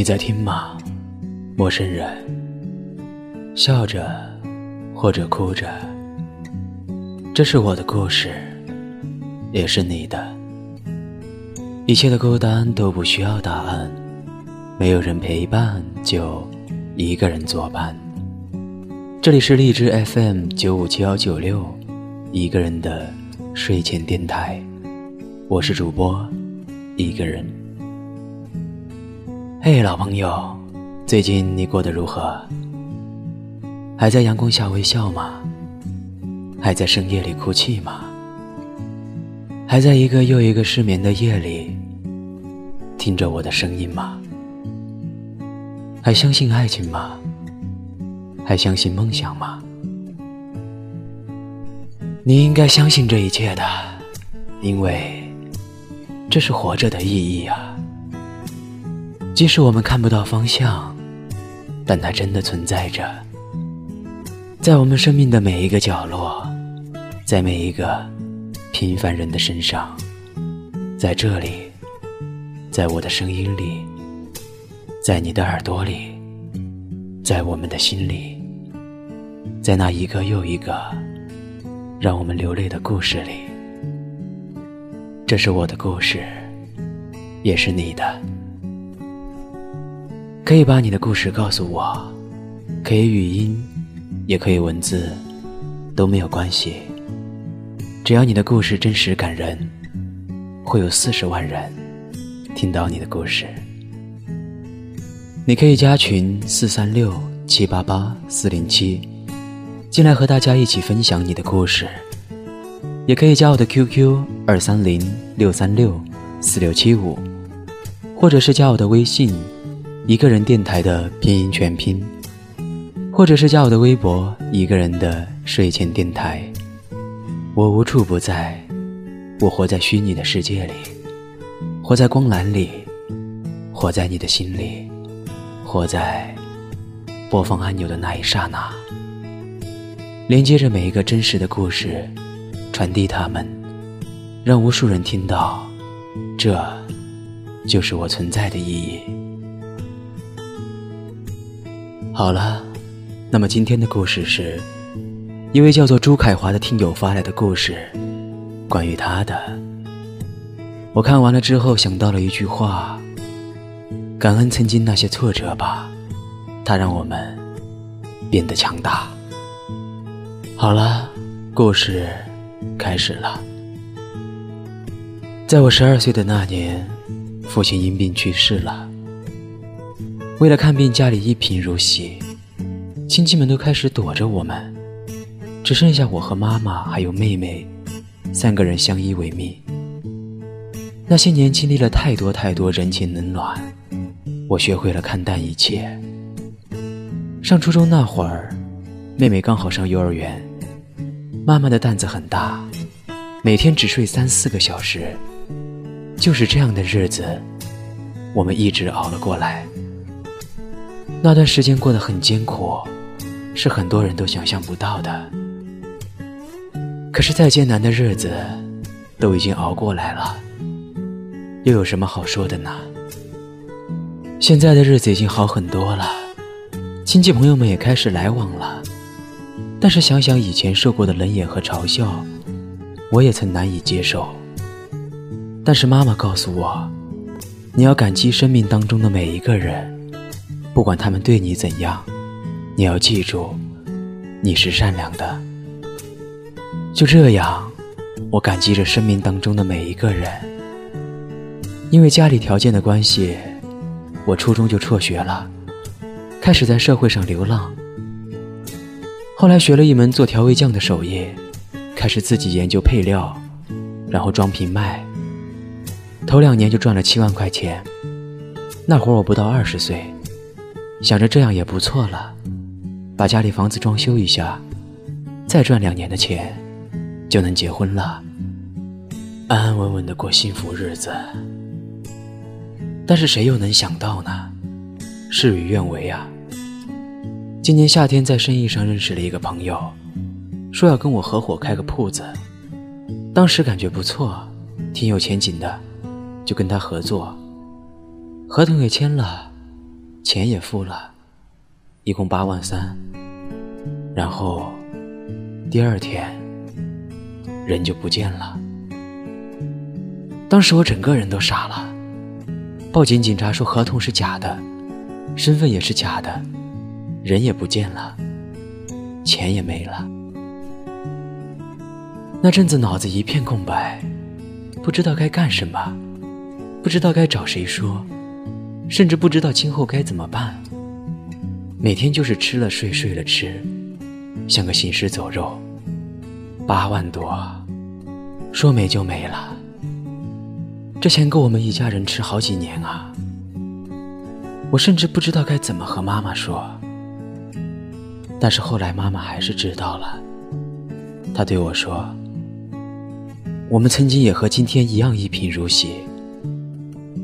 你在听吗，陌生人？笑着，或者哭着，这是我的故事，也是你的。一切的孤单都不需要答案，没有人陪伴，就一个人作伴。这里是荔枝 FM 九五七幺九六，一个人的睡前电台，我是主播，一个人。嘿，老朋友，最近你过得如何？还在阳光下微笑吗？还在深夜里哭泣吗？还在一个又一个失眠的夜里听着我的声音吗？还相信爱情吗？还相信梦想吗？你应该相信这一切的，因为这是活着的意义啊。即使我们看不到方向，但它真的存在着，在我们生命的每一个角落，在每一个平凡人的身上，在这里，在我的声音里，在你的耳朵里，在我们的心里，在那一个又一个让我们流泪的故事里。这是我的故事，也是你的。可以把你的故事告诉我，可以语音，也可以文字，都没有关系。只要你的故事真实感人，会有四十万人听到你的故事。你可以加群四三六七八八四零七，进来和大家一起分享你的故事。也可以加我的 QQ 二三零六三六四六七五，或者是加我的微信。一个人电台的拼音全拼，或者是加我的微博“一个人的睡前电台”。我无处不在，我活在虚拟的世界里，活在光缆里，活在你的心里，活在播放按钮的那一刹那，连接着每一个真实的故事，传递它们，让无数人听到。这，就是我存在的意义。好了，那么今天的故事是一位叫做朱凯华的听友发来的故事，关于他的。我看完了之后想到了一句话：感恩曾经那些挫折吧，它让我们变得强大。好了，故事开始了。在我十二岁的那年，父亲因病去世了。为了看病，家里一贫如洗，亲戚们都开始躲着我们，只剩下我和妈妈还有妹妹三个人相依为命。那些年经历了太多太多人情冷暖，我学会了看淡一切。上初中那会儿，妹妹刚好上幼儿园，妈妈的担子很大，每天只睡三四个小时，就是这样的日子，我们一直熬了过来。那段时间过得很艰苦，是很多人都想象不到的。可是再艰难的日子，都已经熬过来了，又有什么好说的呢？现在的日子已经好很多了，亲戚朋友们也开始来往了。但是想想以前受过的冷眼和嘲笑，我也曾难以接受。但是妈妈告诉我，你要感激生命当中的每一个人。不管他们对你怎样，你要记住，你是善良的。就这样，我感激着生命当中的每一个人。因为家里条件的关系，我初中就辍学了，开始在社会上流浪。后来学了一门做调味酱的手艺，开始自己研究配料，然后装瓶卖。头两年就赚了七万块钱。那会儿我不到二十岁。想着这样也不错了，把家里房子装修一下，再赚两年的钱，就能结婚了，安安稳稳的过幸福日子。但是谁又能想到呢？事与愿违啊！今年夏天在生意上认识了一个朋友，说要跟我合伙开个铺子，当时感觉不错，挺有前景的，就跟他合作，合同也签了。钱也付了，一共八万三。然后第二天人就不见了。当时我整个人都傻了。报警，警察说合同是假的，身份也是假的，人也不见了，钱也没了。那阵子脑子一片空白，不知道该干什么，不知道该找谁说，甚至不知道今后该怎么办。每天就是吃了睡，睡了吃，像个行尸走肉。八万多，说没就没了。这钱够我们一家人吃好几年啊！我甚至不知道该怎么和妈妈说。但是后来妈妈还是知道了，她对我说：“我们曾经也和今天一样一贫如洗，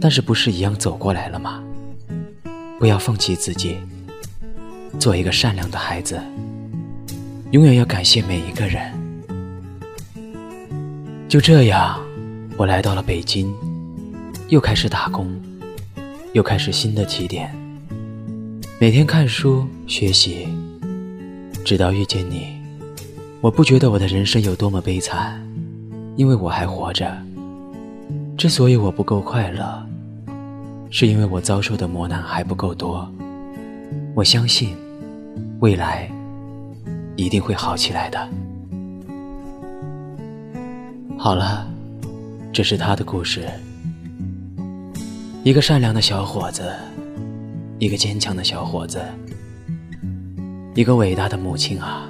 但是不是一样走过来了吗？不要放弃自己，做一个善良的孩子，永远要感谢每一个人。”就这样。我来到了北京，又开始打工，又开始新的起点。每天看书学习，直到遇见你。我不觉得我的人生有多么悲惨，因为我还活着。之所以我不够快乐，是因为我遭受的磨难还不够多。我相信，未来一定会好起来的。好了。这是他的故事，一个善良的小伙子，一个坚强的小伙子，一个伟大的母亲啊！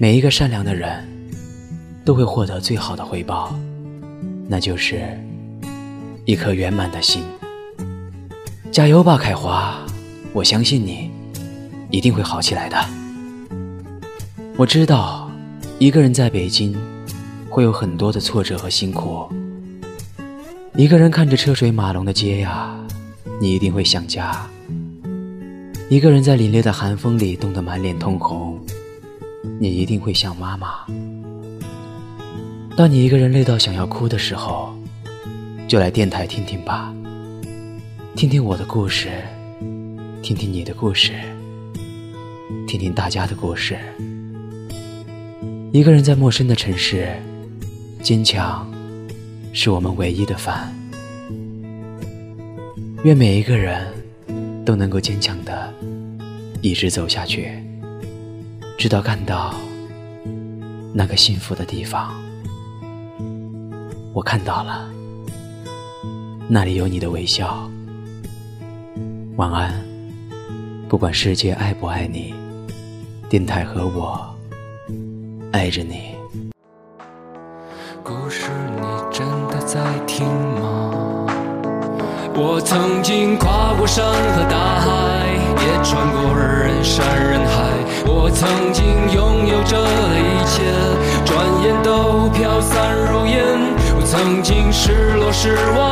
每一个善良的人，都会获得最好的回报，那就是一颗圆满的心。加油吧，凯华！我相信你一定会好起来的。我知道，一个人在北京。会有很多的挫折和辛苦。一个人看着车水马龙的街呀，你一定会想家。一个人在凛冽的寒风里冻得满脸通红，你一定会想妈妈。当你一个人累到想要哭的时候，就来电台听听吧，听听我的故事，听听你的故事，听听大家的故事。一个人在陌生的城市。坚强，是我们唯一的饭。愿每一个人都能够坚强的一直走下去，直到看到那个幸福的地方。我看到了，那里有你的微笑。晚安，不管世界爱不爱你，电台和我爱着你。故事，你真的在听吗？我曾经跨过山和大海，也穿过人山人海。我曾经拥有着一切，转眼都飘散如烟。曾经失落、失望、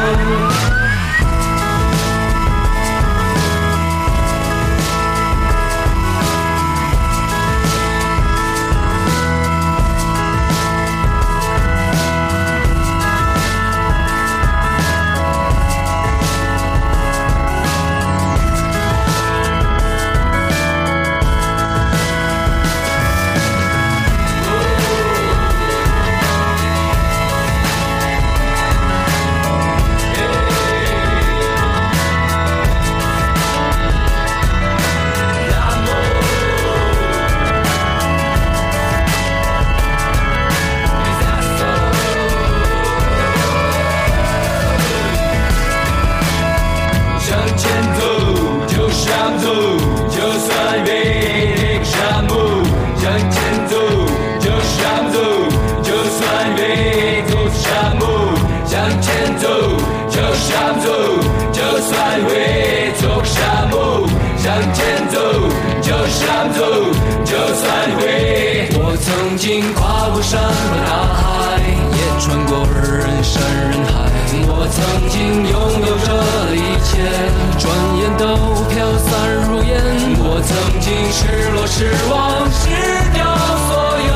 失落、失望，失掉所有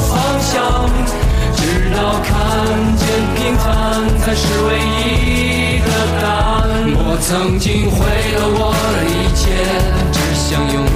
方向，直到看见平凡才是唯一的答案。我曾经毁了我的一切，只想拥。